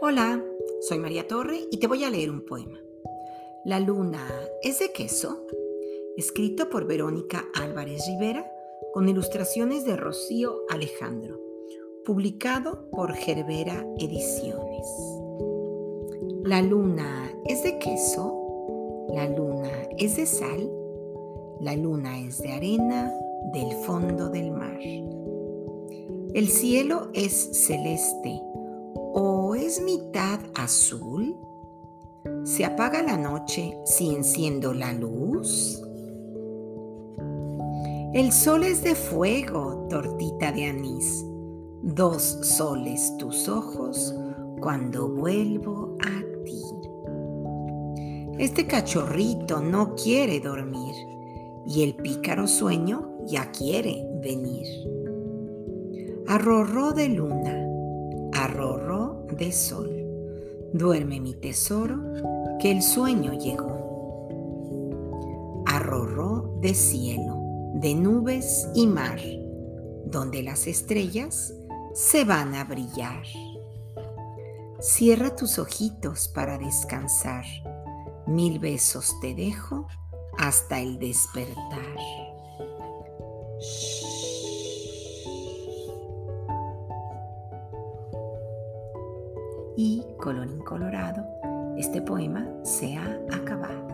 Hola, soy María Torre y te voy a leer un poema. La luna es de queso, escrito por Verónica Álvarez Rivera con ilustraciones de Rocío Alejandro, publicado por Gerbera Ediciones. La luna es de queso, la luna es de sal, la luna es de arena del fondo del mar. El cielo es celeste mitad azul. ¿Se apaga la noche si enciendo la luz? El sol es de fuego, tortita de anís. Dos soles tus ojos cuando vuelvo a ti. Este cachorrito no quiere dormir y el pícaro sueño ya quiere venir. Arrorró de luna, arrorró de sol. Duerme mi tesoro, que el sueño llegó. Arrorró de cielo, de nubes y mar, donde las estrellas se van a brillar. Cierra tus ojitos para descansar. Mil besos te dejo hasta el despertar. Y, colorín colorado, este poema se ha acabado.